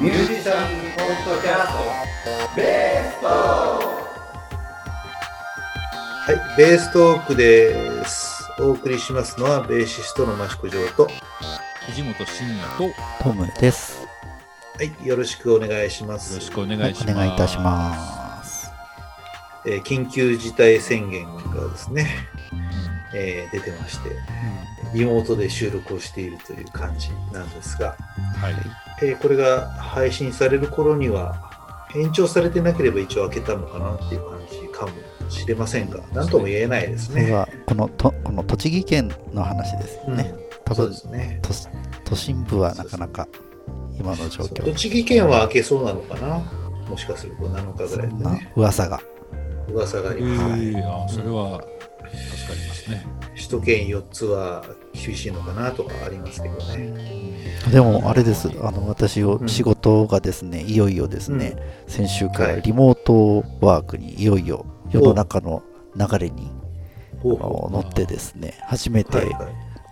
ミュージシャンポッドキャストベーストはい、ベーストークです。お送りしますのは、ベーシストの益子城と、は藤本慎也とよトムです。い、よろしくお願いします。ろしくお願はいい、します。お願いいたします。えー緊急事態宣言がですね、えー出てまして、リモートで収録をしているという感じなんですが、はい。えーこれが配信される頃には、延長されてなければ一応開けたのかなっていう感じかもしれませんが、なんとも言えないですね。これはこのとこの栃木県の話ですよね。多分そうですね。都都心部はなかなか今の状況栃木県は開けそうなのかな？もしかすると7日ぐらいでそんなね。噂が。噂があえります。ー、あそれは助かりますね。首都圏4つは厳しいのかなとかありますけどね。でもあれです。あの私仕事がですね、いよいよですね、先週かはい。らリモートワークにいよいよ世の中の流れに乗ってですね、初めて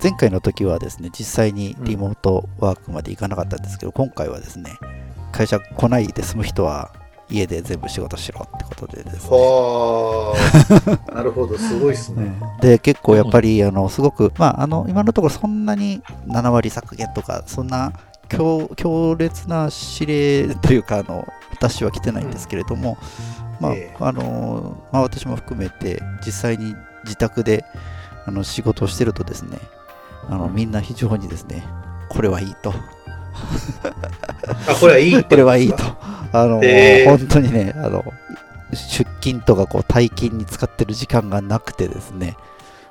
前回の時はですね実際にリモートワークまで行かなかったんですけど、今回はですね会社来ないで済む人は家で全部仕事しろってことでですね。はあ、なるほど、すごいですね。で結構やっぱりあのすごくまああの今のところそんなに7割削減とかそんな強強烈な指令というかあの私は来てないんですけれども、まあええ。あのまあ、私も含めて実際に自宅であの仕事をしてるとですねあのみんな非常にですねこれはいいと あ、これはいいってこれはいいと。あの、ええ本当にねあの出勤とかこう退勤に使ってる時間がなくてですね。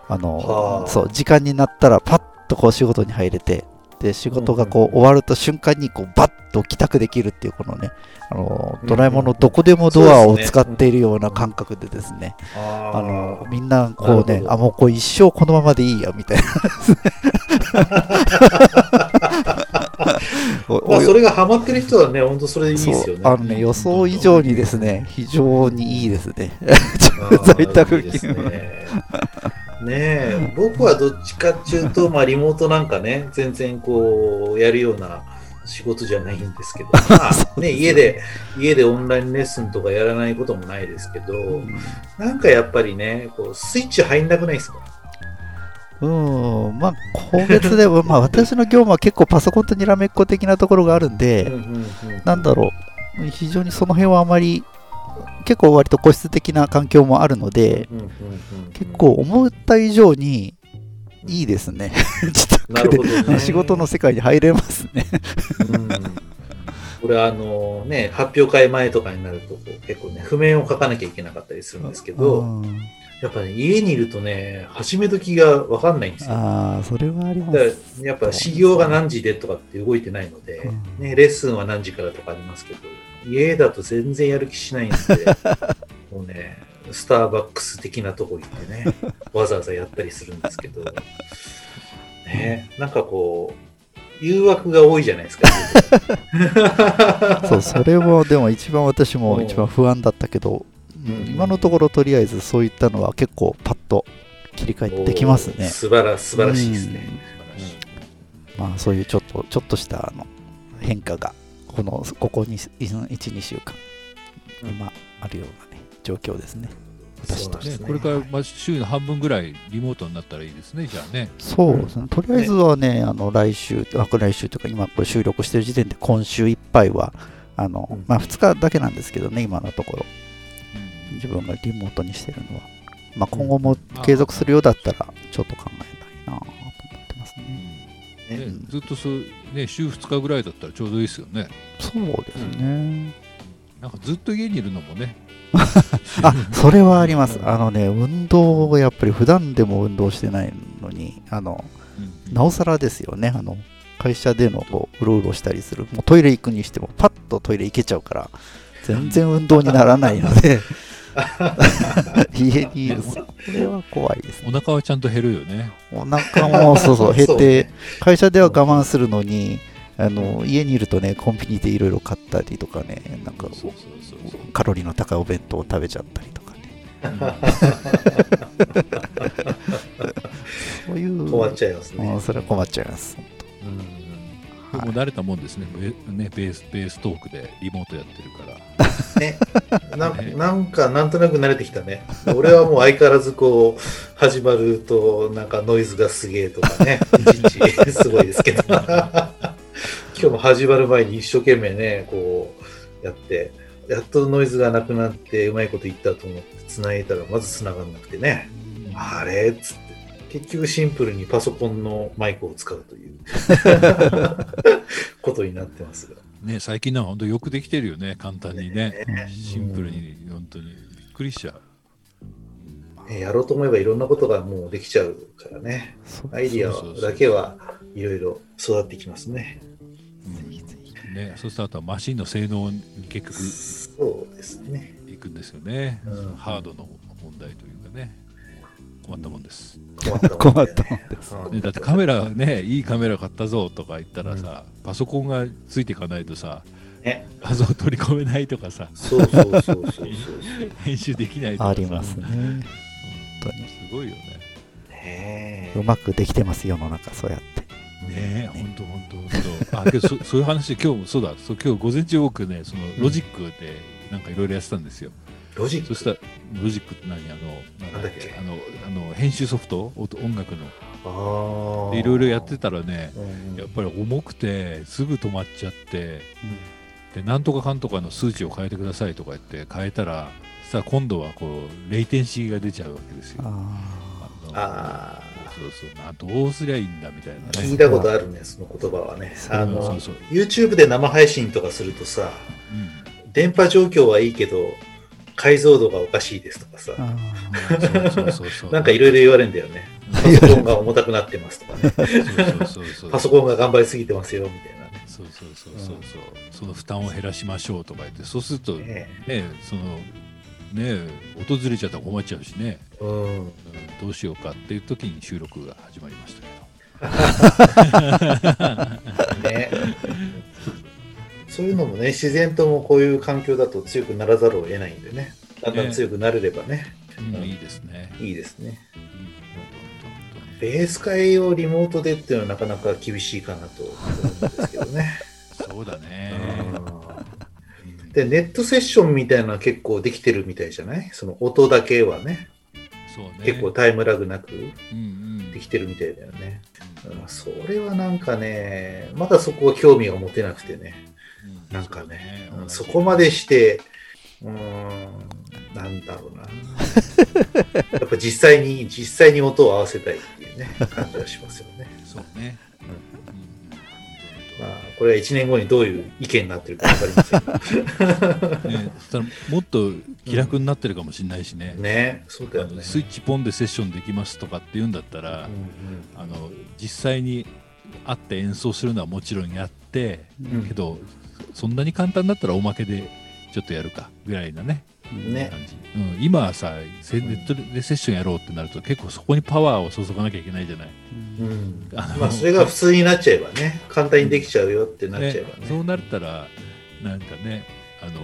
あのはあ。そう時間になったらパッとこう仕事に入れてで仕事がこう終わると瞬間にこうバッと帰宅できるっていうこのねあのドラえもんのどこでもドアを使っているような感覚でですね。ああのーみんなこうねあもうこう一生このままでいいやみたいな。お まあ、おそれがハマってる人はね、本当それでいいですよね。あのね予想以上にですね非常にいいですね。在宅勤務。ね。ねえ、僕はどっちかっていうと、まあ、リモートなんかね、全然こう、やるような仕事じゃないんですけど、まあ、ね、家で、家でオンラインレッスンとかやらないこともないですけど、なんかやっぱりね、こう、スイッチ入んなくないですか？うん。まあ個別でまあ私の業務は結構パソコンとにらめっこ的なところがあるんで、なんだろう。非常にその辺はあまり結構割と個室的な環境もあるので、結構思った以上にいいですね。自宅で仕事の世界に入れますね。うん。これあのね、発表会前とかになると結構ね、譜面を書かなきゃいけなかったりするんですけど、うんやっぱね、家にいるとね、始め時がわかんないんですよ。ああそれはありますやっぱ始業が何時でとかって動いてないので、うね、レッスンは何時からとかありますけど、家だと全然やる気しないんで、もうね、スターバックス的なとこ行ってね、わざわざやったりするんですけど、ね、なんかこう、誘惑が多いじゃないですか。そうそれもでも一番私も一番不安だったけど、うん。今のところとりあえずそういったのは結構パッと切り替えてできますね。素晴ら素晴らしいですね。まあそういうちょっとちょっとしたあの変化がこのここに12週間。うん今あるようなね状況ですね。私としてね、これからまあ週の半分ぐらいリモートになったらいいですね、じゃあね。そうですね。とりあえずはねあの来週あ来週というか今これ収録してる時点で今週いっぱいはあの、うん。まあ2日だけなんですけどね今のところ自分がリモートにしてるのは、まあ、今後も継続するようだったらちょっと考えたいなと思ってますね。うんねうんずっとそう、ね、週2日ぐらいだったらちょうどいいですよね。そうですね。なんかずっと家にいるのもね。あそれはあります。あのね、運動をやっぱり普段でも運動してないのに、あのうんなおさらですよね。あの会社でのこううろうろしたりする、もうトイレ行くにしても、パッとトイレ行けちゃうから、全然運動にならないので、家にいる、それは怖いですね。お腹はちゃんと減るよね。お腹もそうそう減ってね、会社では我慢するのに、あの家にいるとね、コンビニでいろいろ買ったりとかね、なんか。カロリーの高いお弁当を食べちゃったりとかね。そういう。困っちゃいますね。うんそれは困っちゃいます。うんでも慣れたもんですねベねベースベーストークでリモートやってるから ね。ななんか、なんとなく慣れてきたね。俺はもう相変わらずこう、始まると、なんかノイズがすげえとかね、いちいちすごいですけど。今日も始まる前に一生懸命ね、こう、やって、やっとノイズがなくなって、うまいこと言ったと思って、繋いだら、まず繋がんなくてね。あれっつって。結局シンプルにパソコンのマイクを使うという ことになってますが。ね最近なんか本当よくできてるよね簡単にね。ねシンプルに本当に。びっくりしちゃう。ねやろうと思えばいろんなことがもうできちゃうからね。アイディアだけはいろいろ育ってきますね。ねそうするとあとはマシンの性能に結局そうですね。いくんですよね、うん。ハードの問題というかね。困ったもんです、困った困ったもんです。うんね、だってカメラねいいカメラ買ったぞとか言ったらさ、パソコンがついていかないとさね。画像取り込めないとかさそうそうそうそうそう。編集できないとかさありますね。うん当にすごいよねねうまくできてます、世の中、そうやって。ねえ、ほんとほんとほんと。あ、けどそ そういう話で今日もそうだ、そう今日午前中僕ね、そのロジックでなんかいろいろやってたんですよ。ロジックそしたら、ロジックって何？あの、なんだっけ、あの、あの編集ソフト？音音楽の。ああ。でいろいろやってたらね、うんやっぱり重くて、すぐ止まっちゃって、で、なんとかかんとかの数値を変えてくださいとか言って変えたら、さあ今度はこう、レイテンシーが出ちゃうわけですよ。あそうそうな、どうすりゃいいんだみたいなあ。ね。聞いたことあるね、その言葉はね。そうあのそうそう、YouTube で生配信とかするとさ、うん電波状況はいいけど、解像度がおかしいですとかさ。なんかいろいろ言われるんだよね。パソコンが重たくなってますとかね。パソコンが頑張りすぎてますよ、みたいなね。そうそうそうそうそう。その負担を減らしましょうとか言って、そうするとね、ねその、ね、訪れちゃったら困っちゃうしね、うん。うんどうしようかっていう時に収録が始まりましたけど。ね。そういうのもね、自然ともこういう環境だと強くならざるを得ないんでね。だんだん強くなれればね、うん、いいですね。いいですね。ベース会をリモートでっていうのはなかなか厳しいかなと思うんですけどね。そうだね。うんで、ネットセッションみたいなの結構できてるみたいじゃない？その音だけはね、そうね。結構タイムラグなくうんうん。できてるみたいだよね。うんそれはなんかね、まだそこは興味が持てなくてね。うんなんかね、そううんそこまでして、うーん、なんだろうな。やっぱ実際に、実際に音を合わせたいっていうね、感じはしますよね。そうね。うんうんまあ、これは1年後にどういう意見になってるか分かりませんが。ね、もっと気楽になってるかもしれないしね。ね、そうだあよね。のスイッチポンでセッションできますとかって言うんだったら、うんあの実際に会って演奏するのはもちろんやって、うんけどそんなに簡単だったらおまけでちょっとやるかぐらいなね。うんね。感じ、うん、今はさせネットでセッションやろうってなると結構そこにパワーを注がなきゃいけないじゃない。うん。まあ、それが普通になっちゃえばね、簡単にできちゃうよってなっちゃえばね。そうなったらなんかねあの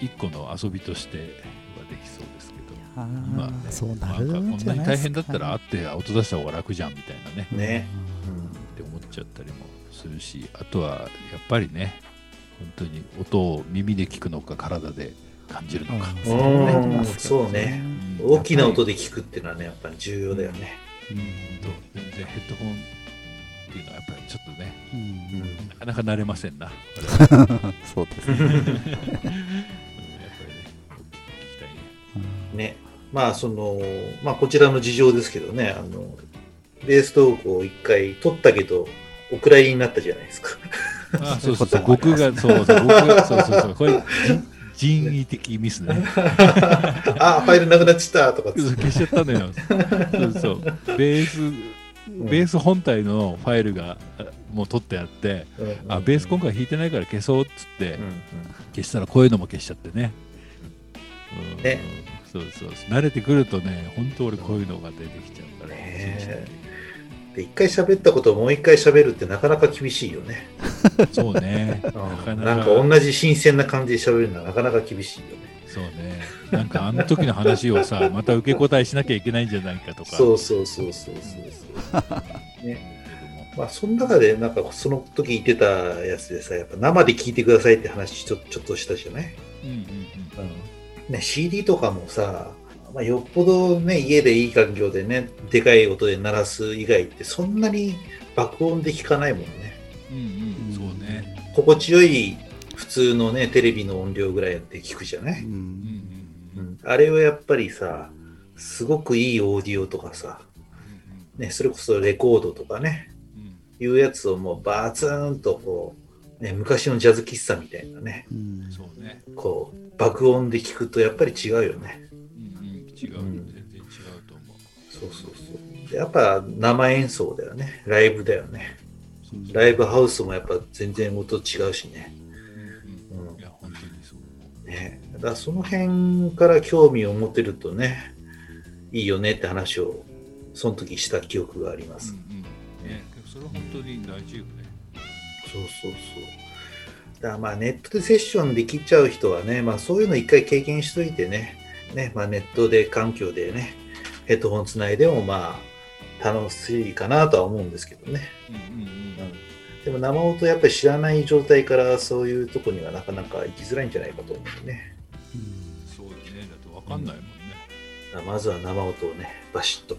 一個の遊びとしてはできそうですけど。あ今はねーそうななんかこるんんなに大じゃないですか、変だったら会って音出した方が楽じゃんみたいなね。ね。って思っちゃったりもするしあとはやっぱりね本当に音を耳で聞くのか体で感じるのか、うん。うん。そうそうね。うん。大きな音で聞くっていうのはね、やっぱり重要だよね。うん。本当全然ヘッドホンっていうのはやっぱりちょっとねうんうん。なかなか慣れませんな。そうですね。うん。やっぱりね聞きたいね。ね。まあ、その、まあ、こちらの事情ですけどね、あの、ベーストークを一回取ったけど、お蔵入りになったじゃないですか。あそうそうそう。僕がそうそう僕がそうそうそう。これ人人為的ミスね。あ、ファイルなくなっちゃったとか消しちゃったのよ。そうそう。ベース、ベース本体のファイルがあもう取ってあって、うん。あ、ベース今回弾いてないから消そうっつって、うんうん。消したらこういうのも消しちゃってね。うん。ねそうそう。そう。慣れてくるとね、本当俺こういうのが出てきちゃうから、ねで、一回喋ったことをもう一回喋るってなかなか厳しいよね。そうね。うんなかなんか同じ新鮮な感じで喋るのはなかなか厳しいよね。そうね。なんかあの時の話をさ、また受け答えしなきゃいけないんじゃないかとか。そうそうそうそうそうそう。ね。まあ、その中で、なんかその時言ってたやつでさ、やっぱ生で聞いてくださいって話ちょちょっとしたじゃない、うんうんうんね、CD とかもさ、まあ、よっぽどね、家でいい環境でね、でかい音で鳴らす以外って、そんなに爆音で聞かないもんね。うんうんそうね。心地よい普通のね、テレビの音量ぐらいで聞くじゃない、うん。うんうんうんあれはやっぱりさ、すごくいいオーディオとかさ、ね、それこそレコードとかね、うん。いうやつをもうバツンとこう、ね、昔のジャズ喫茶みたいなね、うん。そうね。こう、爆音で聞くとやっぱり違うよね。違ううん全然違うと思うそうそうそう。でやっぱ生演奏だよね。ライブだよね。ライブハウスもやっぱ全然音違うしね。うんうんいや本当にそうねだからその辺から興味を持てるとね、いいよねって話をその時した記憶があります。うんうんねそれは本当に大事よねそうそうそう。だからまあネットでセッションできちゃう人はね、まあそういうの一回経験しといてね、ね、まあネットで環境でね、ヘッドホンつないでもまあ楽しいかなとは思うんですけどね。うんうんうんでも生音やっぱり知らない状態からそういうとこにはなかなか行きづらいんじゃないかと思うね。そうよねだってわかんないもんねだからまずは生音をね、バシッと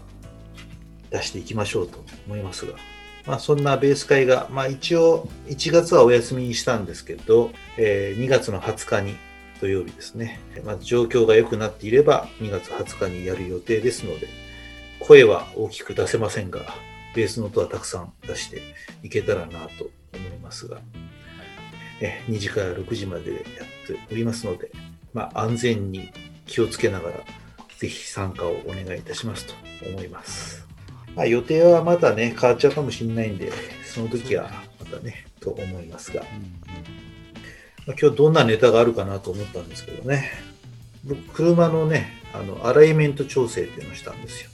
出していきましょうと思いますが。まあそんなベース会が、まあ一応1月はお休みにしたんですけど、えー2月の20日に土曜日ですね。まず状況が良くなっていれば2月20日にやる予定ですので、声は大きく出せませんが、ベースの音はたくさん出していけたらなと思いますが、え2時から6時までやっておりますので、まあ、安全に気をつけながら、ぜひ参加をお願いいたしますと思います。まあ、予定はまだね、変わっちゃうかもしれないんで、その時はまたね、と思いますが、まあ、今日どんなネタがあるかなと思ったんですけどね、僕、車のね、あの、アライメント調整っていうのをしたんですよ。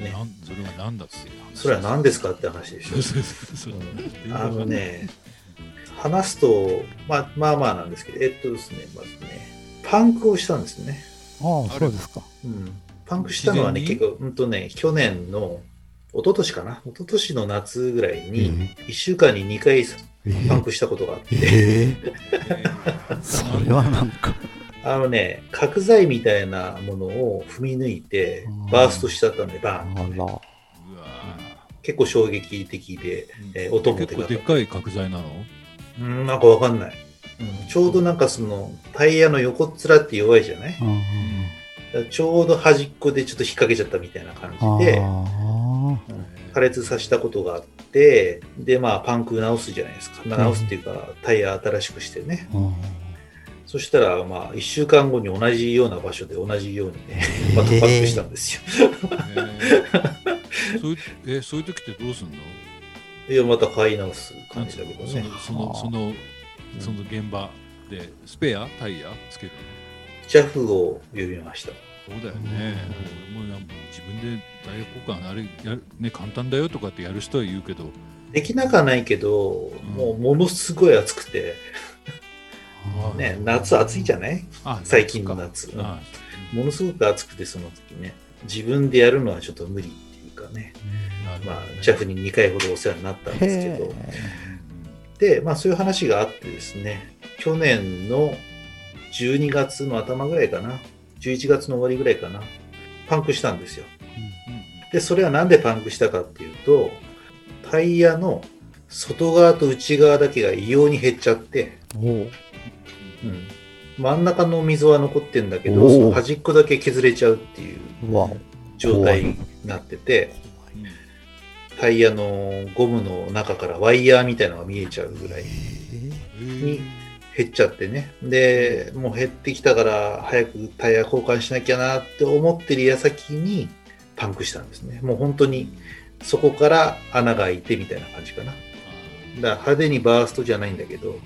ね。それは何だってそれは何ですかって話でしょ。そう。そうそうそう。うん。あのね、話すと、まあ、まあまあなんですけど、えっとですね、まずね、パンクをしたんですね。ああ、そうですか。うん、パンクしたのはね、結構、うんとね、去年の、一昨年かな？一昨年の夏ぐらいに、1週間に2回えパンクしたことがあって、ええー。それはなんか。あのね、角材みたいなものを踏み抜いてうん、バーストしちゃったんで、バあーンってね、結構衝撃的で、ーえー音も結構でっかい角材なの？うん、なんかわかんない。うんちょうどなんかそのタイヤの横っ面って弱いじゃない？ちょうど端っこでちょっと引っ掛けちゃったみたいな感じで、あうん破裂させたことがあって、で、まあ、パンク直すじゃないですか。直すっていうか、タイヤ新しくしてね。そしたら、まあ、1週間後に同じような場所で同じようにね、またパンクしたんですよ。えーそういうえーそういう時ってどうすんの？いや、また買い直す感じだけどね。そのそのそのその現場でスペアタイヤつけるジャフを呼びました。そうだよね、もうなんか自分でダイヤ交換あれやる、ね、簡単だよとかってやる人は言うけど、できなくはないけど、もうものすごい暑くて、あね、夏暑いじゃない？あ最近の夏。うんあものすごく暑くて、その時ね、自分でやるのはちょっと無理っていうかね、ね、ジャフに2回ほどお世話になったんですけど、で、まあそういう話があってですね、去年の12月の頭ぐらいかな、11月の終わりぐらいかな、パンクしたんですよ。で、それはなんでパンクしたかっていうと、タイヤの外側と内側だけが異様に減っちゃって、おう。うん、真ん中の溝は残ってんだけど、その端っこだけ削れちゃうっていう状態になってて、うんタイヤのゴムの中からワイヤーみたいなのが見えちゃうぐらいえ。に減っちゃってね。で、もう減ってきたから早くタイヤ交換しなきゃなって思ってる矢先にパンクしたんですね。もう本当にそこから穴が開いてみたいな感じかな。だから派手にバーストじゃないんだけど、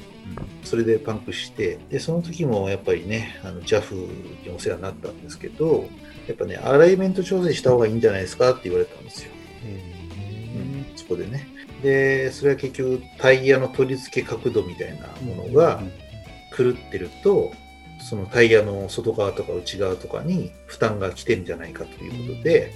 それでパンクして、で、その時もやっぱりね、あの JAF にお世話になったんですけど、やっぱね、アライメント調整した方がいいんじゃないですかって言われたんですよ。うんそこでね。で、それは結局タイヤの取り付け角度みたいなものが狂ってると、そのタイヤの外側とか内側とかに負担が来てるんじゃないかということで、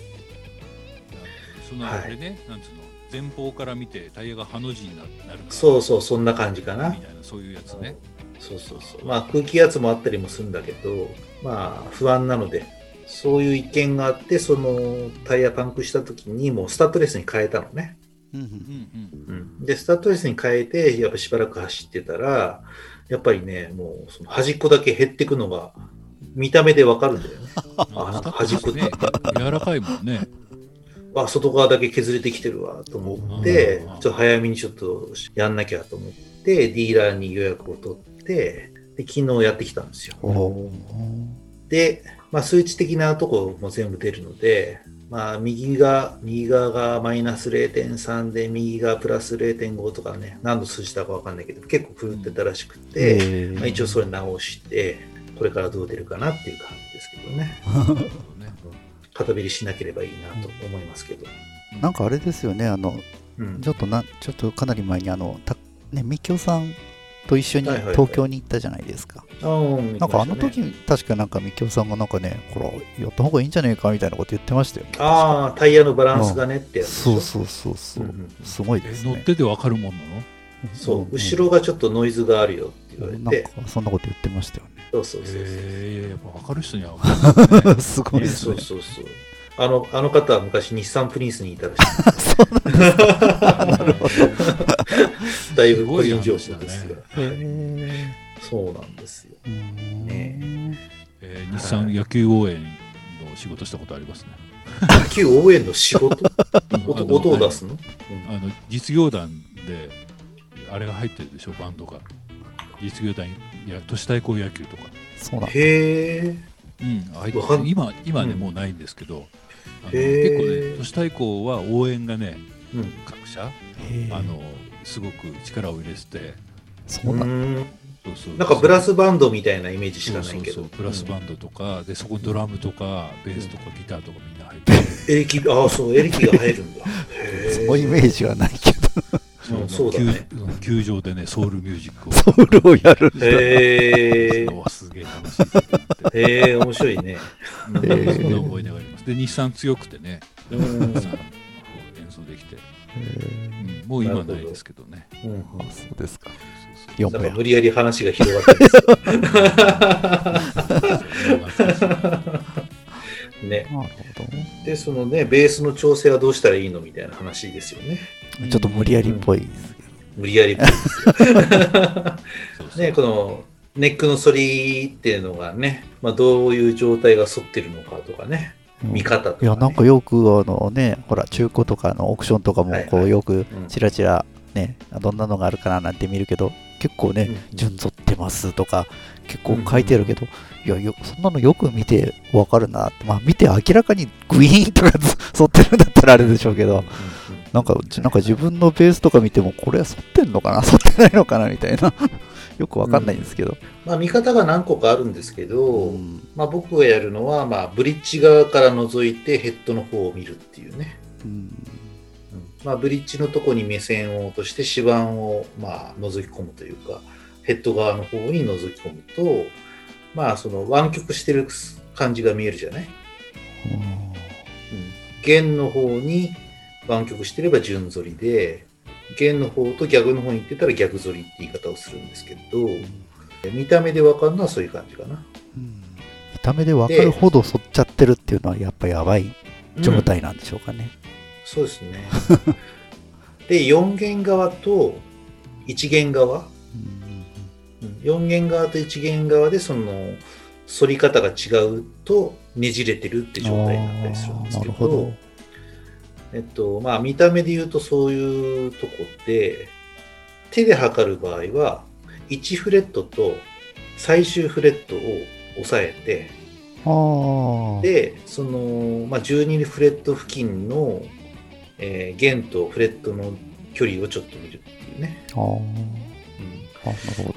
そのあれね、なんつうの？前方から見てタイヤがハの字にななるかそうそう、そんな感じかなみ。たいなそういうやつねそうそうそう。まあ空気圧もあったりもするんだけど、まあ不安なので、そういう意見があって、そのタイヤパンクした時にもうスタッドレスに変えたのね。うんううん。んうん、で、スタッドレスに変えて、やっぱしばらく走ってたら、やっぱりね、もうその端っこだけ減ってくのが見た目でわかるんだよね。あなんか端っこ。ね柔らかいもんね。あ、外側だけ削れてきてるわと思ってうん、ちょっと早めにちょっとやんなきゃと思って、ディーラーに予約を取って、で昨日やってきたんですよ。で、まあ、数値的なとこも全部出るので、まあ、右が、右側がマイナス0.3で、右がプラス0.5とかね、何の数字だかわかんないけど、結構狂ってたらしくて、えーまあ、一応それ直して、これからどう出るかなっていう感じですけどね。片べりしなければいいなと思いますけど。なんかあれですよね、あの、うんちょっとな、ちょっとかなり前に、あの、たね、みきおさんと一緒に東京に行ったじゃないですか。なんかあの見ましたね時、確かなんかみきおさんがなんかね、ほら、やった方がいいんじゃねえかみたいなこと言ってましたよね。ああ、タイヤのバランスがねってやつそうそうそうそううんうんすごいえですね。乗っててわかるもんなの？そう、ん後ろがちょっとノイズがあるよって言われなんて、かそんなこと言ってましたよそうそうそうそう。ええやっぱ分かる人には分かる、ね。すごいねですねそう。そうそう。あの、あの方は昔日産プリンスにいたらしい。だいぶ個人情報ですが。へそうなんですよ。ねえー日産野球応援の仕事したことありますね。野球応援の仕事？音音を出すの、あの実業団であれが入ってるでしょバンドが実業団いや都市対抗野球とか、そうなんだ。へえ。うん、今今ね、うんもうないんですけど結構ね都市対抗は応援がねうん。各社あのすごく力を入れてて。そうなんそうそう。なんかブラスバンドみたいなイメージしかないけど。そうそうそう。ブラスバンドとか、でそこにドラムとかベースとかギターとかみんな入っててエレキ、ああ、そう、エレキが入るんだ。へ そのイメージはないけど、うんそうだね。球球場でねソウルミュージックを。ソウルをやるんだ。へえのはすげえ楽しいへえ、面白いね。うん。そんな思い出があります。で、日産強くてね、うん。日産演奏できて、うんもう今はないですけどね。うんあそうですか。そう無。理やり話が広がったんですね。なるで、そのね、ベースの調整はどうしたらいいのみたいな話ですよね。ほど。ちょっと無理やりっぽいですけど。無理やりっぽいですね、このネックの反りっていうのがね、まあ、どういう状態が反ってるのかとかね、うん見方とか、ね。いや、なんかよく、あのね、ほら、中古とかのオークションとかもこう、よくうん、ちらちら、ね、どんなのがあるかななんて見るけど、結構ね、うん。順沿ってますとか、結構書いてるけど、いやよ、そんなのよく見てわかるなって、まあ、見て明らかにグイーンとかず 沿ってるんだったらあれでしょうけど、なんか、じなんか自分のベースとか見ても、これは沿ってんのかな、沿ってないのかなみたいな、よくわかんないんですけど。まあ、見方が何個かあるんですけど、うん。まあ、僕がやるのは、まあ、ブリッジ側から覗いてヘッドの方を見るっていうね。うん。うん。まあ、ブリッジのとこに目線を落として指板を、まあ、覗き込むというか、ヘッド側の方に覗き込むと、まあ、その湾曲してる感じが見えるじゃない、弦の方に湾曲してれば順反りで、弦の方と逆の方に行ってたら逆反りって言い方をするんですけど、見た目でわかるのはそういう感じかな。うん。見た目でわかるほど沿っちゃってるっていうのは、やっぱやばい状態なんでしょうかね。そうですね。で、4弦側と1弦側、うん。4弦側と1弦側でその反り方が違うとねじれてるって状態になったりするんですけどえっとまあ見た目で言うとそういうとこで手で測る場合は1フレットと最終フレットを押さえて。でその、まあ、12フレット付近の、えー弦とフレットの距離をちょっと見るっていうね、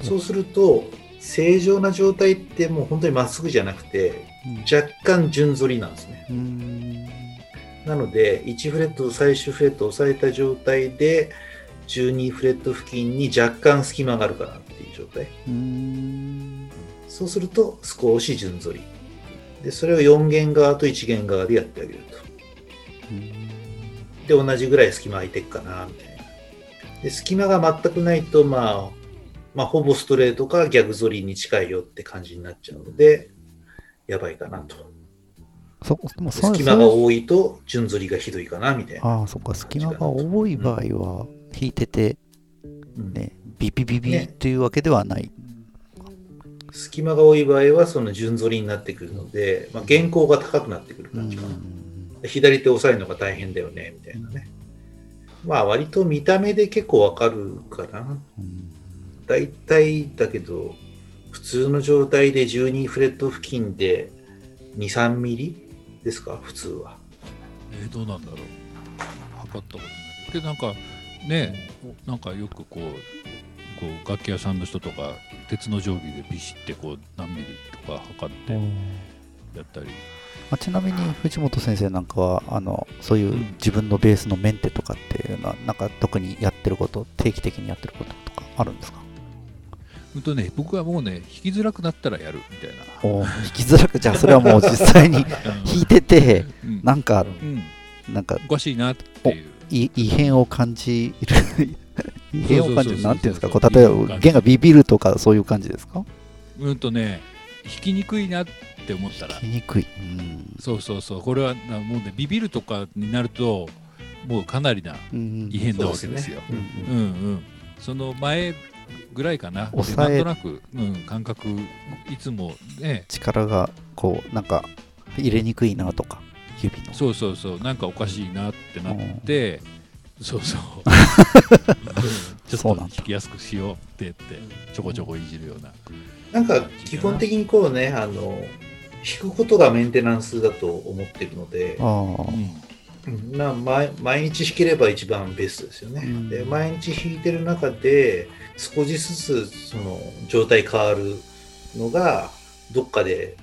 うん。そうすると正常な状態ってもう本当にまっすぐじゃなくてうん。若干順反りなんですね。うーんなので1フレットと最終フレットを押さえた状態で12フレット付近に若干隙間があるかなっていう状態。そうすると少し順反り。でそれを4弦側と1弦側でやってあげると。うん。で、同じぐらい隙間空いてるかな、みたいな。で、隙間が全くないと、まあ、まあ、ほぼストレートか逆反りに近いよって感じになっちゃうので、やばいかなと。そも隙間が多いと順反りがひどいかなみたいな。ああ、そっか、隙間が多い場合は、引いてて、うんね、ビビビビねというわけではない。隙間が多い場合はその順反りになってくるので、まあ、原稿が高くなってくるうん感じかな。左手押さえるのが大変だよねみたいなね。まあ割と見た目で結構わかるかな。うん大体だけど、普通の状態で12フレット付近で2、3ミリですか？普通は。えーどうなんだろう。測ったことない。けどなんかねなんかよくこうこう楽器屋さんの人とか鉄の定規でビシってこう何ミリとか測ってやったり、まあ、ちなみに藤本先生なんかはあのそういううん。自分のベースのメンテとかっていうのはなんか特にやってること定期的にやってることとかあるんですか？ほんとね僕はもうね弾きづらくなったらやるみたいな。おー弾きづらくじゃあそれはもう 実際に弾いててうん。なんかうん。なんかおかしいなっていう。い異変を感じる。異変を感じる。なんていうんですか？こう例えば弦がビビるとかそういう感じですか？うんとね弾きにくいなって思ったら。弾きにくい。うん。そうそうそう。これはなもうねビビるとかになるともうかなりなうん異変なわけですよ。そううん。うんうん。その前ぐらいかな。で抑えなんとなく、うん、感覚いつもね。力がこうなんか入れにくいなとか指の。そうそうそう。なんかおかしいなってなって、そうそう。ちょっと弾きやすくしようって言ってちょこちょこいじるような、なんか基本的にこうね、あの、弾くことがメンテナンスだと思ってるので、ああうんな毎毎日弾ければ一番ベストですよね。うん。で毎日弾いてる中で少しずつその状態変わるのがどっかで、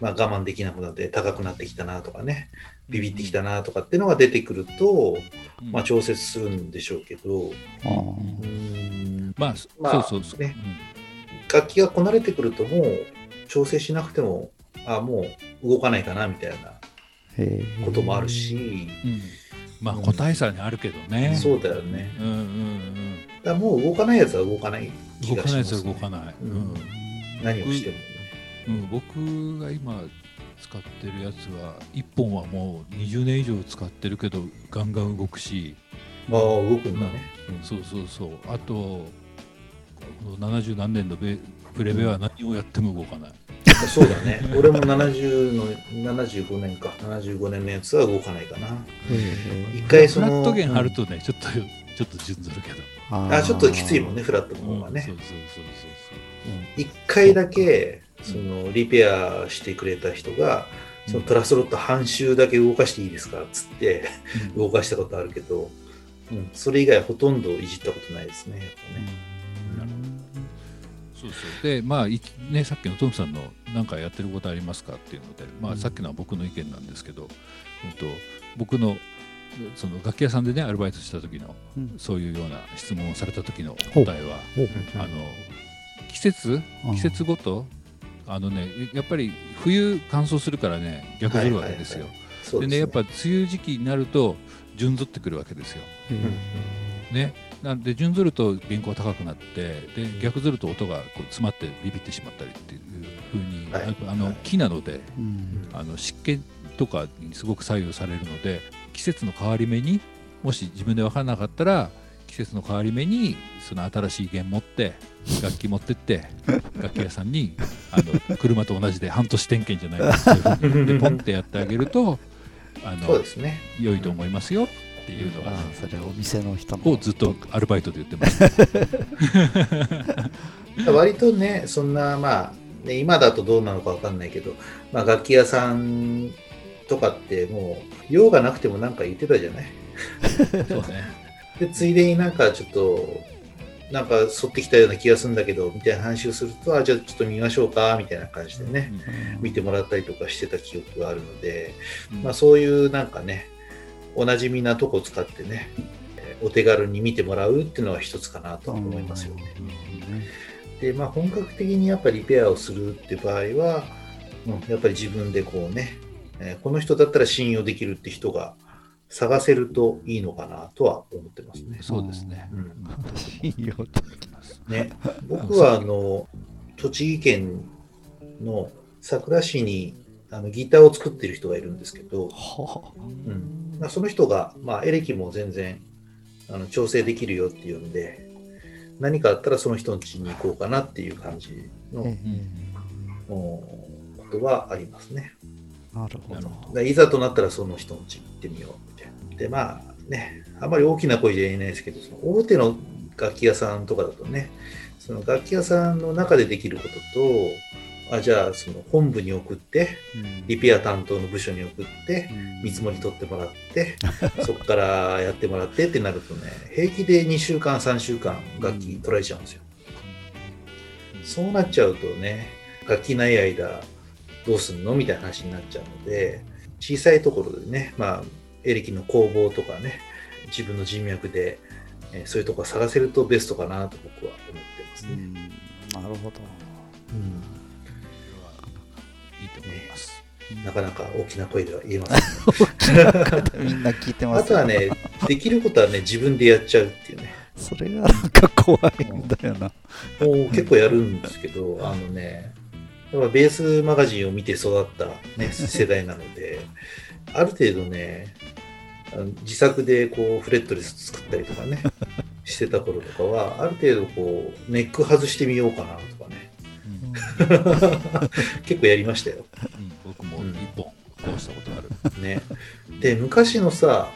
まあ、我慢できなくなって高くなってきたなとかねビビってきたなとかっていうのが出てくると、うん。まあ、調節するんでしょうけど。うん。まあ、まあそうそうそう、ね。楽器がこなれてくるともう調整しなくてもあもう動かないかなみたいなこともあるし、うん。うん。まあ個体差にあるけどね、そうだよね。うんうんうん。だもう動かないやつは動かない気動かないやつがします、ね。は動かない、ううん。ん何をしてもね。うん、僕が今使ってるやつは1本はもう20年以上使ってるけどガンガン動くし、ああ、動くんだね。そうそうそう。あとこの70何年のベプレベは何をやっても動かない、そうだね。俺も70の、75年か。75年のやつは動かないかな。一回その、フラット弦張るとね、ちょっと ちょっと順ずるけど、うんあちょっときついもんね、フラットのうん方がねそう。そうそう一回だけ、その、リペアしてくれた人が、そのトラスロット半周だけ動かしていいですかっつってそうそう、動かしたことあるけど、うん、それ以外ほとんどいじったことないですね。やっぱねそうそう。でまあいねさっきのトムさんの何かやってることありますかっていうので、まあ、うん。さっきのは僕の意見なんですけど、うん、と僕のその楽器屋さんでねアルバイトした時のうん。そういうような質問をされた時の答えはおあの季節？うん。季節ごと？あのねやっぱり冬乾燥するからね逆ずるわけですよ。でね。やっぱ梅雨時期になると順ずってくるわけですよ。へえね、なんで順ずると原稿が高くなってで逆ずると音がこう詰まってビビってしまったりっていう風に、はい。あのはい。木なのでうん。あの湿気とかにすごく左右されるので季節の変わり目にもし自分で分からなかったら季節の変わり目にその新しい弦持って楽器持ってって 楽器屋さんにあの車と同じで半年点検じゃないですけど でポンってやってあげるとあのね。良いと思いますよっていうのがそれお店の人のをずっとアルバイトで言ってます。割とね、そんな、まあ、ね、今だとどうなのかわかんないけど、まあ、楽器屋さんとかってもう、用がなくてもなんか言ってたじゃない？そうね。で、ついでになんかちょっと、なんか沿ってきたような気がするんだけど、みたいな話をすると、あ、じゃあちょっと見ましょうか、みたいな感じでね、うん見てもらったりとかしてた記憶があるので、うんまあそういうなんかね、おなじみなとこ使ってね、えーお手軽に見てもらうっていうのは一つかなと思いますよね。で、まあ、本格的にやっぱりリペアをするって場合は、うんやっぱり自分でこうね、えーこの人だったら信用できるって人が探せるといいのかなとは思ってますね。そうですね。うん 信用とね僕はあの栃木県のさくら市にあのギターを作ってる人がいるんですけど、はうん。まあ、その人が、まあ、エレキも全然あの調整できるよっていうんで何かあったらその人の家に行こうかなっていう感じの、ことはありますね。なるほど。いざとなったらその人の家に行ってみようみたいな。でまあねあまり大きな声では言えないですけどその大手の楽器屋さんとかだとねその楽器屋さんの中でできることとあじゃあその本部に送ってリペア担当の部署に送って見積もり取ってもらって そこからやってもらってってなるとね平気で2週間3週間楽器取られちゃうんですよ。そうなっちゃうとね楽器ない間どうすんの？みたいな話になっちゃうので小さいところでねまあエレキの工房とかね自分の人脈で、えーそういうとこ探せるとベストかなと僕は思ってますね。うん。なるほど。うん思います。なかなか大きな声では言えません。みんな聞いてますあとはね、できることはね、自分でやっちゃうっていうね。それがなんか怖いんだよなもう結構やるんですけど、あのね、やっぱベースマガジンを見て育った、ね、世代なので、ある程度ね、自作でこうフレットレス作ったりとかね、してた頃とかは、ある程度こう、ネック外してみようかなとかね、結構やりましたよ。うん僕も一本こうしたことある。ね。で、昔のさ、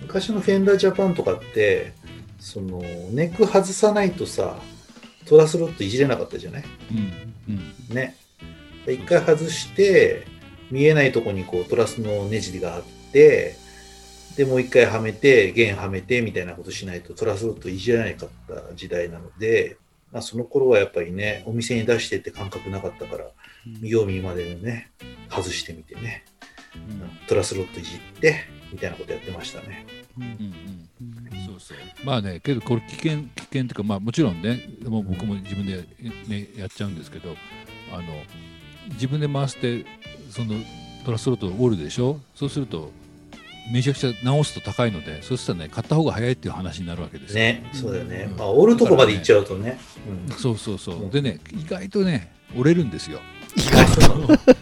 昔のフェンダージャパンとかって、その、ネック外さないとさ、トラスロットいじれなかったじゃない？うんうんね。で一回外して、見えないとこにこうトラスのネジがあって、で、もう一回はめて、弦はめてみたいなことしないとトラスロットいじれなかった時代なので、まあ、その頃はやっぱりね、お店に出してって感覚なかったから、見よう見までのね、外してみてね、トラスロットいじって、みたいなことやってましたね。うん。うんそうそう。まあねけどこれ危険危険っていうかまあもちろんねもう僕も自分でや,、ね、やっちゃうんですけどあの自分で回してそのトラスロットを折るでしょ？そうするとめちゃくちゃ直すと高いのでそうしたらね買った方が早いっていう話になるわけですよ。ね、そうだよね。うん。まあ、折るとこまで行っちゃうとね。うん。そうそうそう、うん。でね意外とね折れるんですよ。意外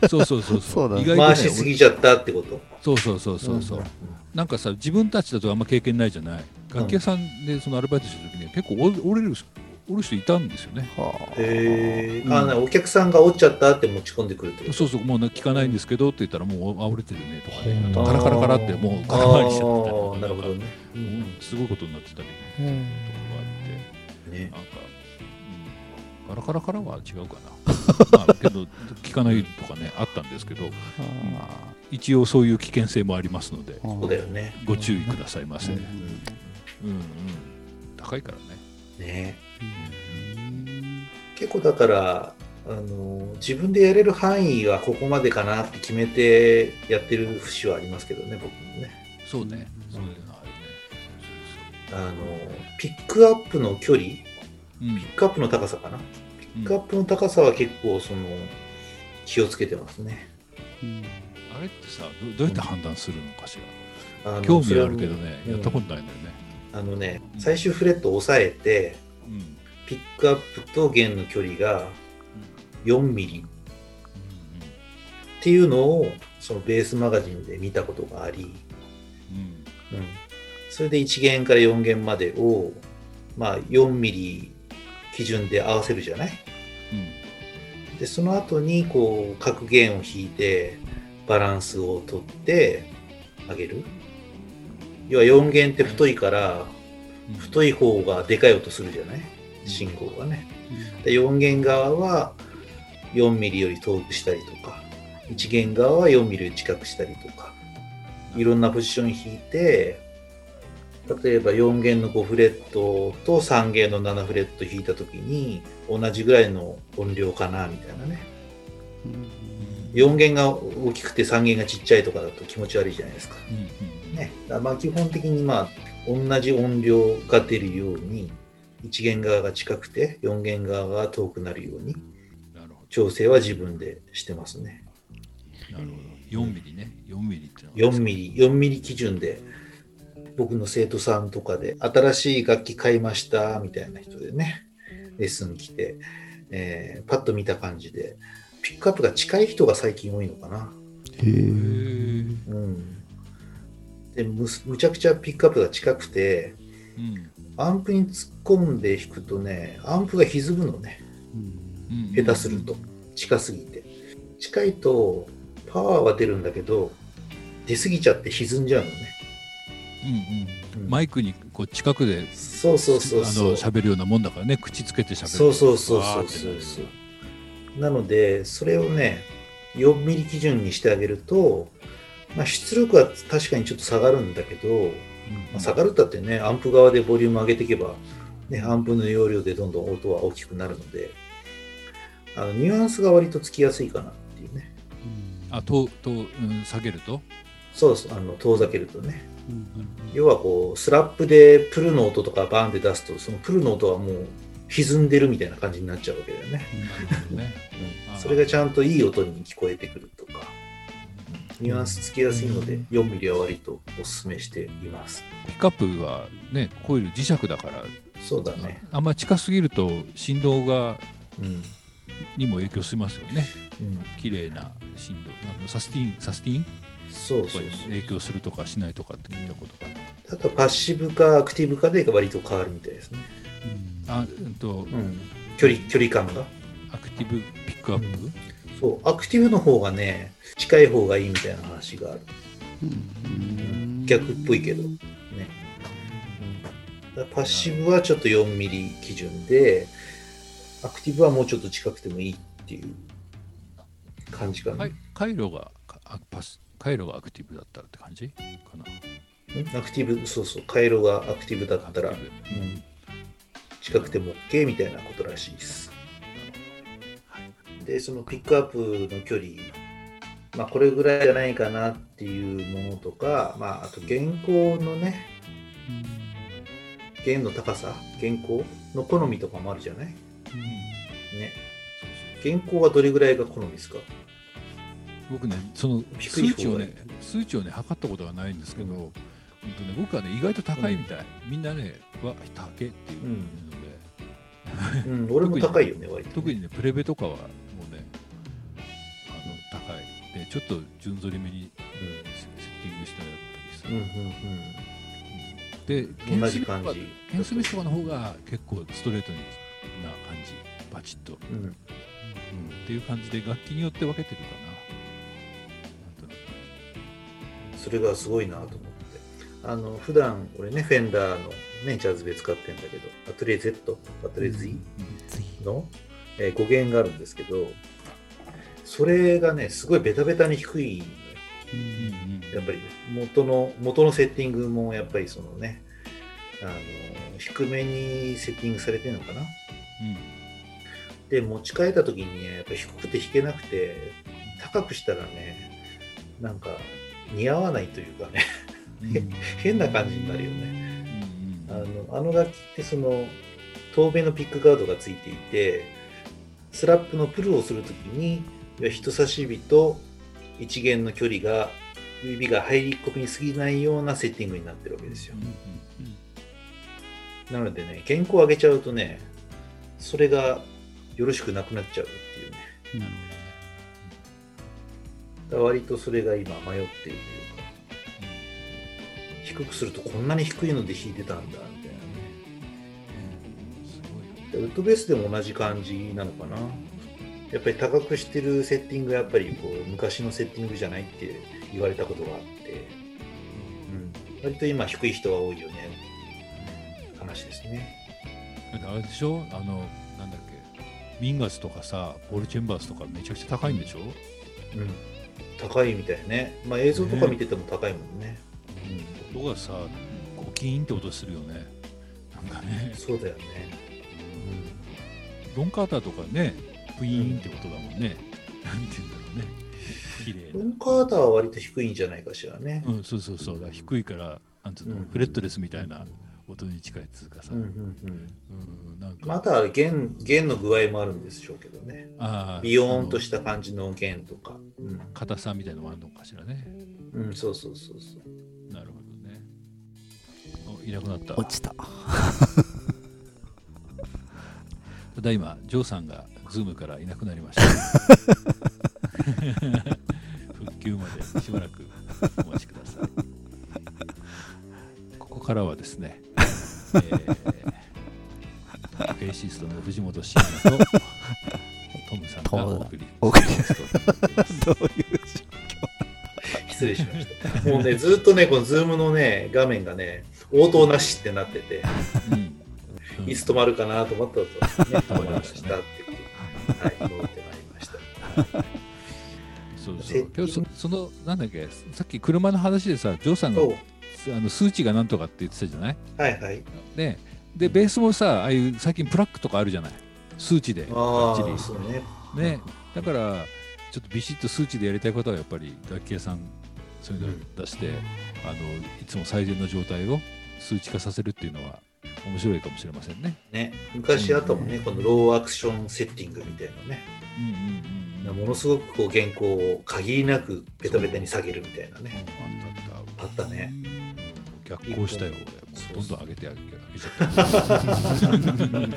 と。そうそうそうそう。意外とね回しすぎちゃったってこと。そうそうそうそうそう、んなんかさ自分たちだとあんま経験ないじゃない。楽器屋さんでそのアルバイトしてる時に結構折折れる折る人いたんですよね。はあ。へえ、うん。お客さんが折っちゃったって持ち込んでくるってそうそうもう聞かないんですけどって言ったらもうあ折れてるねとかね。うん。カラカラカラってもう空回りしちゃってたなるほどね。うんすごいことになってたりうん。ところがあって。ね。なんか、うん、カラカラカラは違うかな。まあけど聞かないとかねあったんですけど。あ。一応そういう危険性もありますのでーそうだよね。ご注意くださいませ、ううん。んうん。高いからね。ね。うん結構だから、あの自分でやれる範囲はここまでかなって決めてやってる節はありますけどね、僕もね。そうね、うん。そういうのあるね。あのピックアップの距離、ピックアップの高さかな。ピックアップの高さは結構その気をつけてますね。うん。あれってさどどうやって判断するのかしら？あの興味あるけどね、やったことないんだよね、あのね、うん最終フレットを押さえて、うんピックアップと弦の距離が4ミリ。っていうのをそのベースマガジンで見たことがあり、うん。うん、それで1弦から4弦までを、まあ、4ミリ基準で合わせるじゃない？うん。でその後にこう各弦を弾いてバランスをとってあげる。要は4弦って太いからうん。太い方がでかい音するじゃない？信号がね。で4弦側は4ミリより遠くしたりとか1弦側は4ミリより近くしたりとかいろんなポジション弾いて例えば4弦の5フレットと3弦の7フレット弾いた時に同じぐらいの音量かなみたいなね。4弦が大きくて3弦がちっちゃいとかだと気持ち悪いじゃないですか。うんうんね、まあ基本的にまあ同じ音量が出るように1弦側が近くて4弦側が遠くなるように。調整は自分でしてますね。どなるほど。4ミリね。4ミリっていうのは。4ミリ、4ミリ基準で僕の生徒さんとかで、新しい楽器買いましたみたいな人でね、レッスン来て、えーパッと見た感じで、ピックアップが近い人が最近多いのかな。へえ。うん。でむすむちゃくちゃピックアップが近くて、うんアンプに突っ込んで弾くとね、アンプが歪むのね、うん下手すると、近すぎて。近いとパワーは出るんだけど、出過ぎちゃって歪んじゃうのね。うんうんうんマイクにこう近くでそうそうそうあそう。の喋るようなもんだからね口つけて喋るそうそうそうそうそうそう。なので、それをね、4ミリ基準にしてあげると、まあ、出力は確かにちょっと下がるんだけど、うんまあ、下がるったってね、アンプ側でボリューム上げていけば、ね、アンプの容量でどんどん音は大きくなるので、あのニュアンスが割とつきやすいかなっていうね。あとと、うん、下げると？そうそう、あの遠ざけるとね。要はこう、スラップでプルの音とかバーンって出すと、そのプルの音はもう歪んでるみたいな感じになっちゃうわけだよね。ね。うん。それがちゃんといい音に聞こえてくるニュアンスつきやすいので、4ミリは割とお勧めしています。ピックアップはねコイル磁石だからそうだね。あんまり近すぎると振動がうん。にも影響しますよねうん、綺麗な振動あのサスティンサスティン？そうそうそう。影響するとかしないとかって聞いたことがあとはパッシブかアクティブかで割と変わるみたいですね。あうんとうん。距離、距離感が。アクティブピックアップ、そう、アクティブの方がね、近い方がいいみたいな話がある。逆っぽいけど。ね。パッシブはちょっと4ミリ基準で、アクティブはもうちょっと近くてもいいっていう感じかな。はい、回路がパス回路がアクティブだったらって感じ？かな。ん？アクティブ、そうそう、回路がアクティブだったら、うん近くても OK みたいなことらしいです。で、そのピックアップの距離、まあ、これぐらいじゃないかなっていうものとか、まあ、あと原稿のね、弦の高さ、原稿の好みとかもあるじゃない？ね。原稿はどれぐらいが好みですか？僕ね、その数値をね、数値をね、測ったことがないんですけど、本当ね、僕はね、意外と高いみたい。みんなね、わ、高えっていうので、うん、俺も高いよね、割と、ね。特にね、プレベとかはちょっと順ぞりめにセセッティングしてやったうん、うん、りすうんる。で、うん。同ケンスミ。ケンスミスとかの方が結構ストレートにな感じ、バチッと。うん。うんっていう感じで楽器によって分けてるかな。なんとなくそれがすごいなと思って。あの、普段俺ね、フェンダーのね、ジャズベ使ってんだけど、アトリエ Z、アトリエ Z の、えー語源があるんですけど、それがね、すごいベタベタに低い。やっぱり元の元のセッティングもやっぱりそのねあの低めにセッティングされてるのかな。で持ち替えた時にねやっぱり低くて弾けなくて高くしたらねなんか似合わないというかね。うん。うん変な感じになるよね。うんあのあの楽器ってその遠目のピックガードがついていてスラップのプルをするときに人差し指と一弦の距離が指が入り込みすぎないようなセッティングになってるわけですよ。うんうんなのでね原稿を上げちゃうとねそれがよろしくなくなっちゃうっていうね。なるだから割とそれが今迷っているというか。低くするとこんなに低いので弾いてたんだみたいなね。ほどすごい。でウッドベースでも同じ感じなのかなやっぱり高くしてるセッティングはやっぱりこう昔のセッティングじゃないって言われたことがあって、うん、割と今低い人が多いよね。話ですね。あれでしょ？あのなんだっけ？ミンガスとかさポール・チェンバースとかめちゃくちゃ高いんでしょ、うん。高いみたいね。まあ映像とか見てても高いもんね。音がさゴキーンって音するよね。なんかね。うん、そうだよね、ロンカーターとかねプイーンって音だもんね、なんて言うんだろうね。綺麗うん、ロンカーターは割と低いんじゃないかしらね、なうんそうそうそう。低いからなんつうの、うん。フレットレスみたいな音に近いっつうかさ、うんうんうん。うんなんか、また弦弦の具合もあるんでしょうけどね。あービヨーンとした感じの弦とか。うん、硬さみたいなのもあるのかしらね。うん、そうそうそうそう。なるほどね。いなくなった。落ちた。ただいまジョーさんがズームからいなくなりました。復旧までしばらくお待ちください。ここからはですね、えー、ベーシストの藤本慎也とトムさんがお送りお送りどういう失礼しました。もうね、ずっとね、このズームのね、画面がね、応答なしってなってて、うん。いつ止まるかなと思ったら、ね、止まりまし止まりましたねたっていう。はい、戻ってまいりました。そうそう。今日そそのなんだっけさっき車の話でさジョーさんがあの数値がなんとかって言ってたじゃない？はいはい。ででベースもさああいう最近プラックとかあるじゃない？数値で。あバッチあ、そうね。リね。だからちょっとビシッと数値でやりたいことはやっぱり楽器屋さんそういうのを出して、あのいつも最善の状態を数値化させるっていうのは面白いかもしれませんね。ね、昔あったもんね、このローアクションセッティングみたいなね。うんうんうんうんものすごくこう原稿を限りなくベタベタに下げるみたいなね。あったね。逆行したよ俺どんどん上げてあげ上げちゃ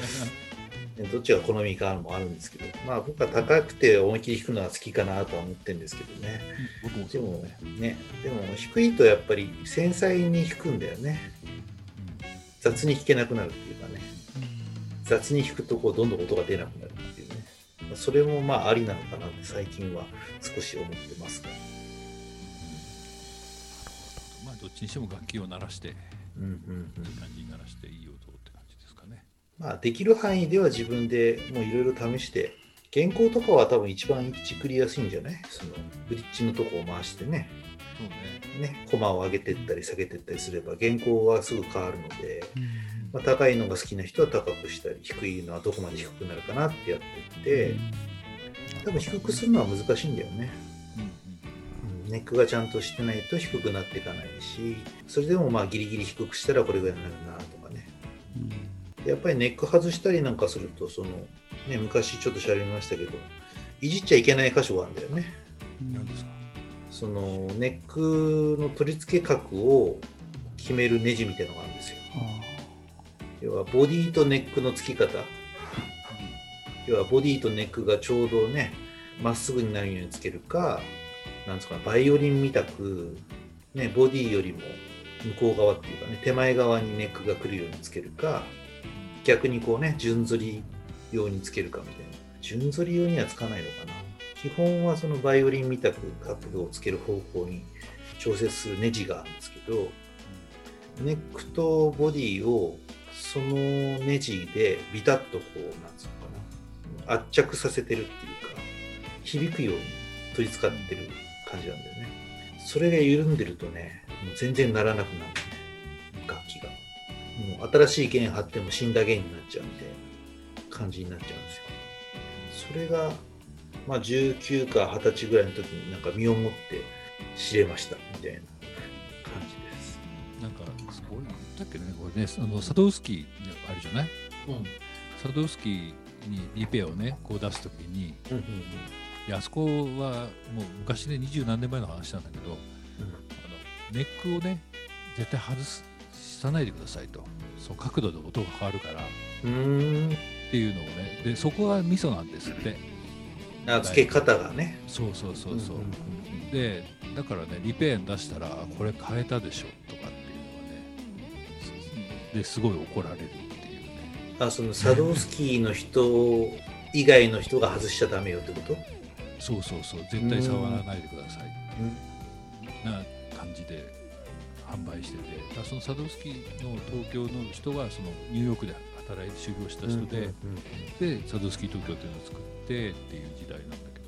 っ どっちが好みかもあるんですけど、まあ僕は高くて思いっきり弾くのは好きかなとは思ってるんですけどね。僕もでもそうね。ね、でも低いとやっぱり繊細に弾くんだよね。雑に弾けなくなるっていうかね。雑に弾くとこうどんどん音が出なくなるっていうね。まあそれもまあありなのかなって最近は少し思ってますが。まあどっちにしても楽器を鳴らしていいうんうんうん。感じに鳴らしていい音って感じですかね。まあできる範囲では自分でもういろいろ試して、原稿とかは多分一番作りやすいんじゃない？そのブリッジのとこを回してね。ね。ね、コマを上げてったり下げてったりすれば原稿はすぐ変わるので、まあ、高いのが好きな人は高くしたり低いのはどこまで低くなるかなってやってって多分低くするのは難しいんだよね、ネックがちゃんとしてないと低くなっていかないしそれでもまあギリギリ低くしたらこれぐらいになるなとかね。でやっぱりネック外したりなんかするとその、ね、昔ちょっと調べましたけどいじっちゃいけない箇所があるんだよね。何ですかそのネックの取り付け角を決めるネジみたいなのがあるんですよ。要はボディとネックの付き方。要はボディとネックがちょうどねまっすぐになるようにつけるかなんですかバイオリンみたく、ね、ボディよりも向こう側っていうかね手前側にネックが来るようにつけるか逆にこうね順反り用につけるかみたいな。順反り用にはつかないのかな基本はそのバイオリンみたく角度をつける方向に調節するネジがあるんですけどネックとボディをそのネジでビタッとこうなんつうのかな圧着させてるっていうか響くように取り付かってる感じなんだよね。それが緩んでるとねもう全然ならなくなるね楽器が。もう新しい弦張っても死んだ弦になっちゃうみたいな感じになっちゃうんですよ。それがまあ19か20歳ぐらいの時になんか身をもって知れましたみたいな感じです。なんかすごい。言ったっけねこれねあのサドウスキーあるじゃない？うん。サドウスキーにリペアをねこう出すときにうんうんであそこはもう昔で二十何年前の話なんだけどあのネックをね絶対外すさないでくださいと。そう角度で音が変わるから。っうん。うん。ていうのをねでそこがミソなんですってあ付け方がね。そうそうそうそう、んんん。でだからねリペアに出したらこれ変えたでしょとかっていうのがね。ですごい怒られるっていうね。あそのサドウスキーの人以外の人が外しちゃダメよってこと？そうそうそう。絶対触らないでください。な感じで販売してて。だそのサドウスキーの東京の人はそのニューヨークで働いて修行した人で、でサドウスキー東京っていうのを作ってっていう時代なんだけど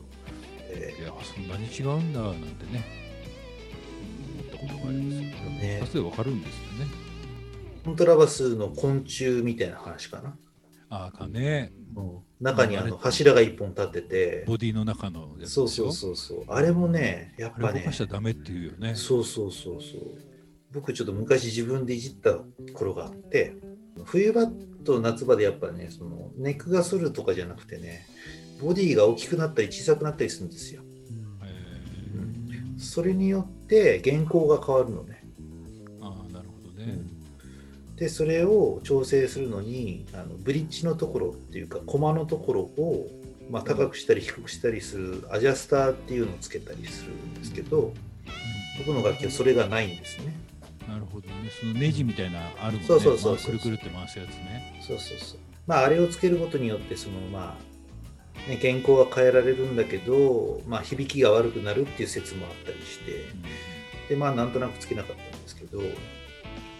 えいやそんなに違うんだなんてね。思ったことがありますよ。ーね。一発でわかるんですよね。コントラバスの昆虫みたいな話かな、ああかね。中にあの柱が一本立ってて。ボディの中のやつそうそうそうそう。あれもねやっぱね。動かしちゃダメっていうよね。そうそうそうそう。僕ちょっと昔自分でいじった頃があって冬場と夏場でやっぱねそのネックが反るとかじゃなくてねボディが大きくなったり小さくなったりするんですよ。えそれによって原稿が変わるのね、ーああなるほどね、でそれを調整するのにあのブリッジのところっていうかコマのところを、まあ、高くしたり低くしたりするアジャスターっていうのをつけたりするんですけど僕の楽器はそれがないんですねなるほどね。そのネジみたいなあるもんね。そうそうそうくるくるって回すやつね。そうそうそう。まああれをつけることによってそのまあ、ね、原稿は変えられるんだけど、まあ、響きが悪くなるっていう説もあったりして。でまあなんとなくつけなかったんですけど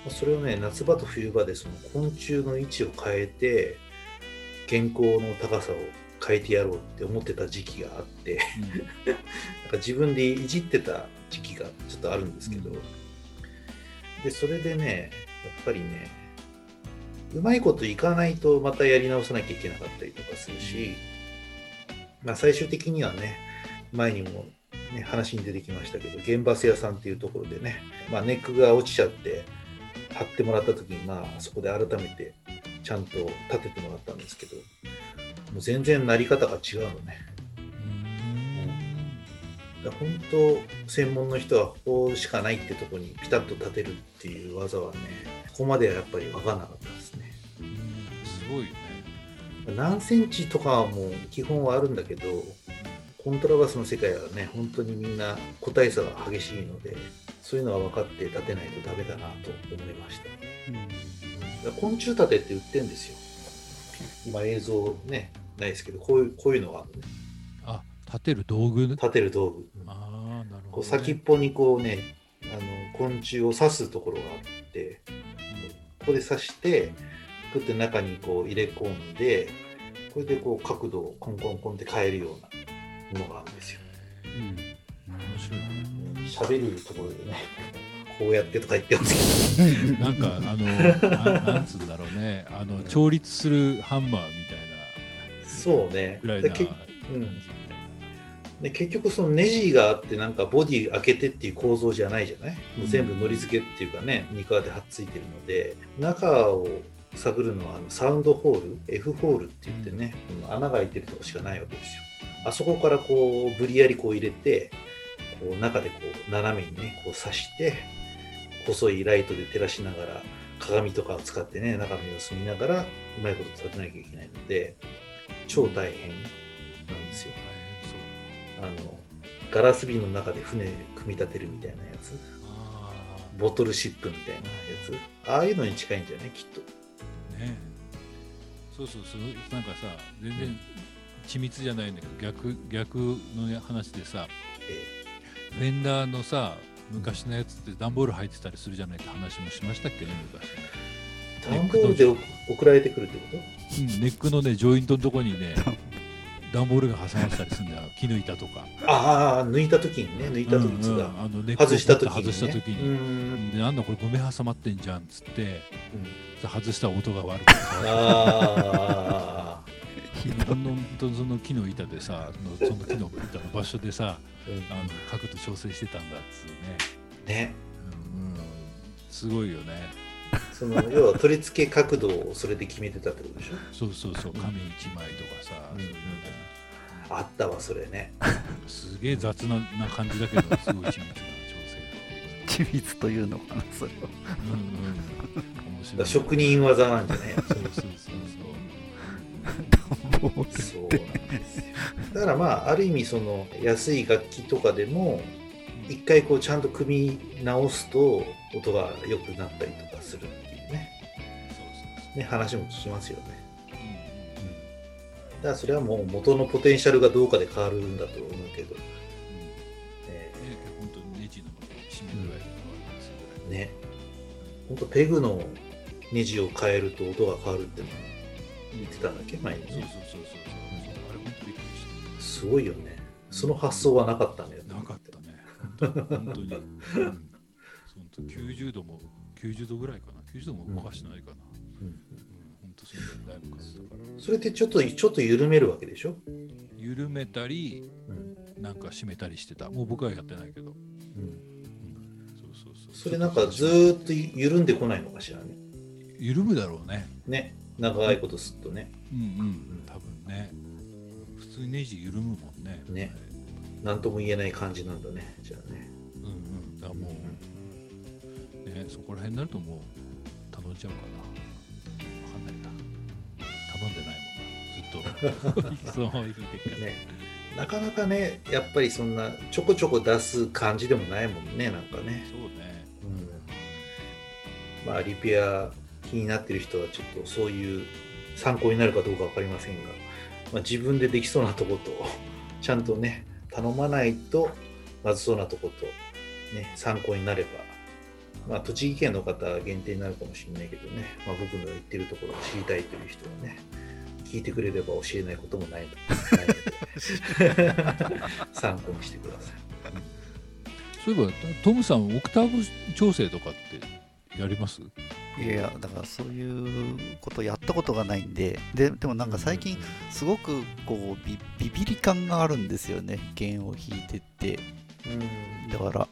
それをね夏場と冬場でその昆虫の位置を変えて原稿の高さを変えてやろうって思ってた時期があって。うん。なんか自分でいじってた時期がちょっとあるんですけど、うんでそれでねやっぱりねうまいこといかないとまたやり直さなきゃいけなかったりとかするし、まあ、最終的にはね前にも、ね、話に出てきましたけど原バス屋さんっていうところでね、まあ、ネックが落ちちゃって貼ってもらった時に、まあ、そこで改めてちゃんと立ててもらったんですけどもう全然なり方が違うのね。本当専門の人はここしかないってとこにピタッと立てるっていう技はねここまではやっぱり分からなかったですね。うんすごいよね。何センチとかはもう基本はあるんだけどコントラバスの世界はね本当にみんな個体差が激しいのでそういうのは分かって立てないとダメだなと思いました。だから昆虫立てって売ってんですよ。今映像ねないですけどこういうこういうのがあるのね。あ立てる道具？立てる道具。ああなるほど、ね、先っぽにこうねあの昆虫を刺すところがあってここで刺してグッて中にこう入れ込んでこれでこう角度をコンコンコンって変えるようなものがあるんですよ。面白いね喋るところでねこうやってとか言ってますけ なんかあのななんつうんだろうね。あの調律するハンマーみたいどそうね。なぐらいなうんで結局そのネジがあってなんかボディ開けてっていう構造じゃないじゃない？もう全部のり付けっていうかね肉輪ではっついてるので中を探るのはあのサウンドホール？F ホールって言ってね、この穴が開いてるとこしかないわけですよ。あそこからこう無理やりこう入れてこう中でこう斜めにねこう刺して細いライトで照らしながら鏡とかを使ってね中の様子見ながらうまいこと立てなきゃいけないので超大変なんですよあのガラス瓶の中で船組み立てるみたいなやつ。あボトルシップみたいなやつ。ああいうのに近いんじゃないきっと。あね。そうそうそうなんかさ全然緻密じゃないんだけど逆逆のね話でさえフェンダーのさ昔のやつって段ボール入ってたりするじゃないって話もしましたっけね昔。え段ボールで送られてくるってこうんネックのねジョイントのとこにね段ボールが挟まってたりするんだよ。木の板とか。とああ抜いた時にね抜いた時うんうんがあのネックを外した時に、ね、外した時に、でなんだこれゴミ挟まってんじゃんっつってうん。外したら音が悪くてさああほんとその木の板でさそのその木の板の場所でさうん。あの角度調整してたんだっつうね、ね。うんうん、すごいよねその要は取り付け角度をそれで決めてたってことでしょ？そうそうそう。紙一枚とかさ、うん。そういうのあったわそれね。ですげえ雑なな感じだけどすごい緻密な調整緻密というのかなそれは。うんうん面白い。職人技なんじゃないそうそうそうもう。そうなんですよ。だからまあある意味その安い楽器とかでも一回こうちゃんと組み直すと音が良くなったりとかするね話も聞きますよね。そううん。うん。だからそれはもう元のポテンシャルがどうかで変わるんだと思うけど、うん。えね本当にネジの締め具合とね。ほんとペグのネジを変えると音が変わるって言ってたんだっけ前に。そうそうねそうそうそうあれ本当びっくりしすごいよね。その発想はなかったんだよたなかったね。本当本当に、うん、本当90度も90度ぐらいかな。90度も動かしてないかな、それってちょっとちょっと緩めるわけでしょ、緩めたりうん。なんか締めたりしてた。もう僕はやってないけど、うん、そうそうそう。それなんかずーっと緩んでこないのかしらね。緩むだろうね。ね。長いことすっとね。うんうん。多分ね。普通にネジ緩むもんね。ね。何とも言えない感じなんだね。じゃあね。うんうん。だからもうねそこら辺になるともう楽ちゃうかなんないな頼んでないもんな。ずっと。そのまま行く結果。ね、なかなかね、やっぱりそんなちょこちょこ出す感じでもないもんね、なんかね。そうね。うん、まあ、リペア気になってる人はちょっとそういう参考になるかどうか分かりませんが、まあ、自分でできそうなとこと、ちゃんとね、頼まないとまずそうなとこと、ね、参考になれば、まあ、栃木県の方は限定になるかもしれないけどね、まあ、僕の言ってるところを知りたいという人はね、聞いてくれれば教えないこともないので 参考にしてください。そういえばトムさんオクターブ調整とかってやります？いやいやだからそういうことやったことがないんで。ででもなんか最近すごくこうビビビり感があるんですよね。弦を弾いてって。うん。だからあこ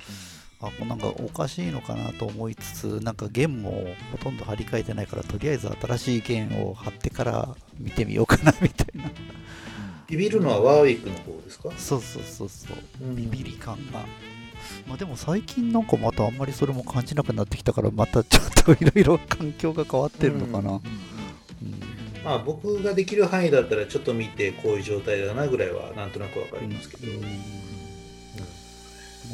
うなんかおかしいのかなと思いつつなんか弦もほとんど張り替えてないからとりあえず新しい弦を貼ってから見てみようかなみたいな。ビビるのはワーウィックの方ですか、そうそうそうそう。うんビビり感が。まあでも最近なんかまたあんまりそれも感じなくなってきたからまたちょっといろいろ環境が変わってるのかな、うん。まあ僕ができる範囲だったらちょっと見てこういう状態だなぐらいはなんとなくわかりますけど、うん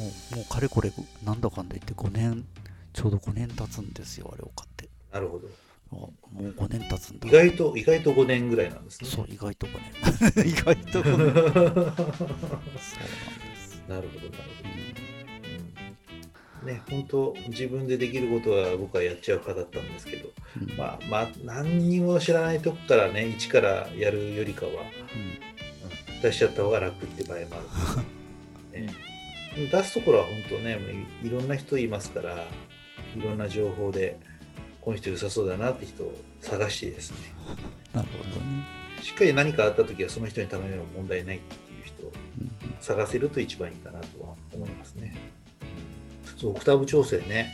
もうもうかれこれなんだかんだ言って5年ちょうど5年経つんですよあれを買って。なるほど。あもう5年経つんだ。意外と意外と5年ぐらいなんですね。そう意外と5年。意外と5 年。そうなんです、なるほどなるほど、うん、ね本当自分でできることは僕はやっちゃう派だったんですけど。うん。まあまあ何にも知らないとこからね一からやるよりかは、うん出しちゃった方が楽って場合もある、ね、出すところは本当ねもういいろんな人いますからいろんな情報でこの人良さそうだなって人を探してですねなるほどね、しっかり何かあった時はその人に頼めば問題ないっていう人をうん探せると一番いいかなとは思いますね。そうオクターブ調整ね。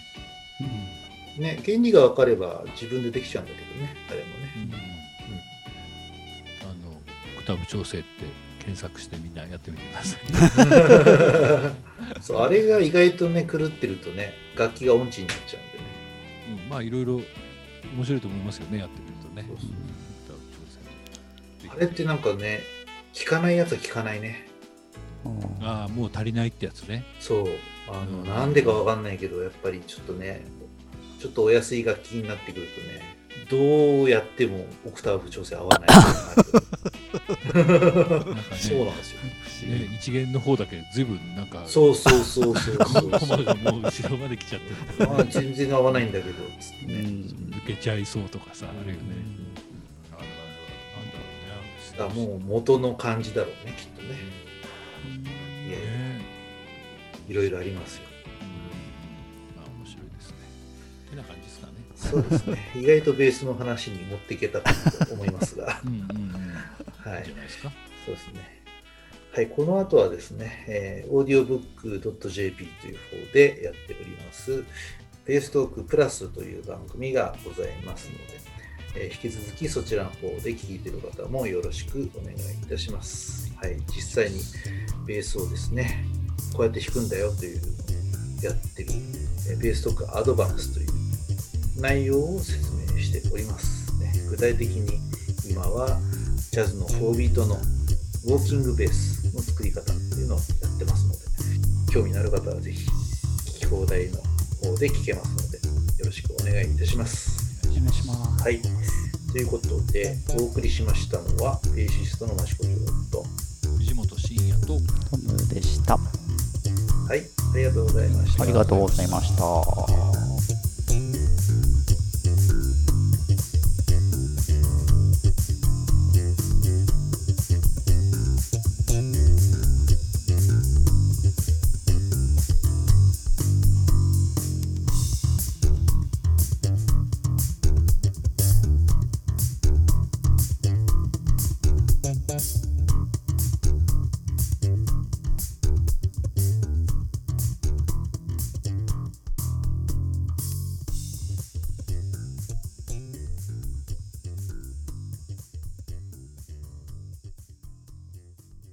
ね、原理が分かれば自分でできちゃうんだけどね、誰もうんね。あのオクターブ調整って検索してみんなやってみてください そうあれが意外とね、狂ってるとね、楽器が音痴になっちゃうんでね。うんまあいろいろ面白いと思いますよねやってみるとねそうそうオクターブ調整あれってなんかね、聞かないやつは聞かないね。うんああもう足りないってやつねそう。あの、うんなんでか分かんないけど、やっぱりちょっとね、ちょっとお安い楽器になってくるとね、どうやってもオクターブ調整合わない。なんかねそうなんですよ。ね一元の方だけずいぶんなんかそうそうそうそうそう。コマがもう後ろまで来ちゃってるあ全然合わないんだけど。抜けちゃいそうとかさあるよね。うなんだろうね。もう元の感じだろうねきっとね。いやいやね。いろいろありますよ。まあ面白いですね。てな感じですかね。そうですね。意外とベースの話に持っていけたかと思いますが。うんうんじゃないですか？そうですねはい、この後はですね、えー、audiobook.jp という方でやっております、ベーストークプラスという番組がございますので、えー引き続きそちらの方で聞いている方もよろしくお願いいたします。はい、実際にベースをですね、こうやって弾くんだよというやってる、えーベーストークアドバンスという内容を説明しております。ね、具体的に今はジャズの4ビートのウォーキングベースの作り方っていうのをやってますので、興味のある方はぜひ聞き放題の方で聞けますので、よろしくお願いいたします。お願いします。はい。ということで、お送りしましたのは、ベーシストの益子亮と、藤本慎也とトムでした。はい、ありがとうございました。ありがとうございました。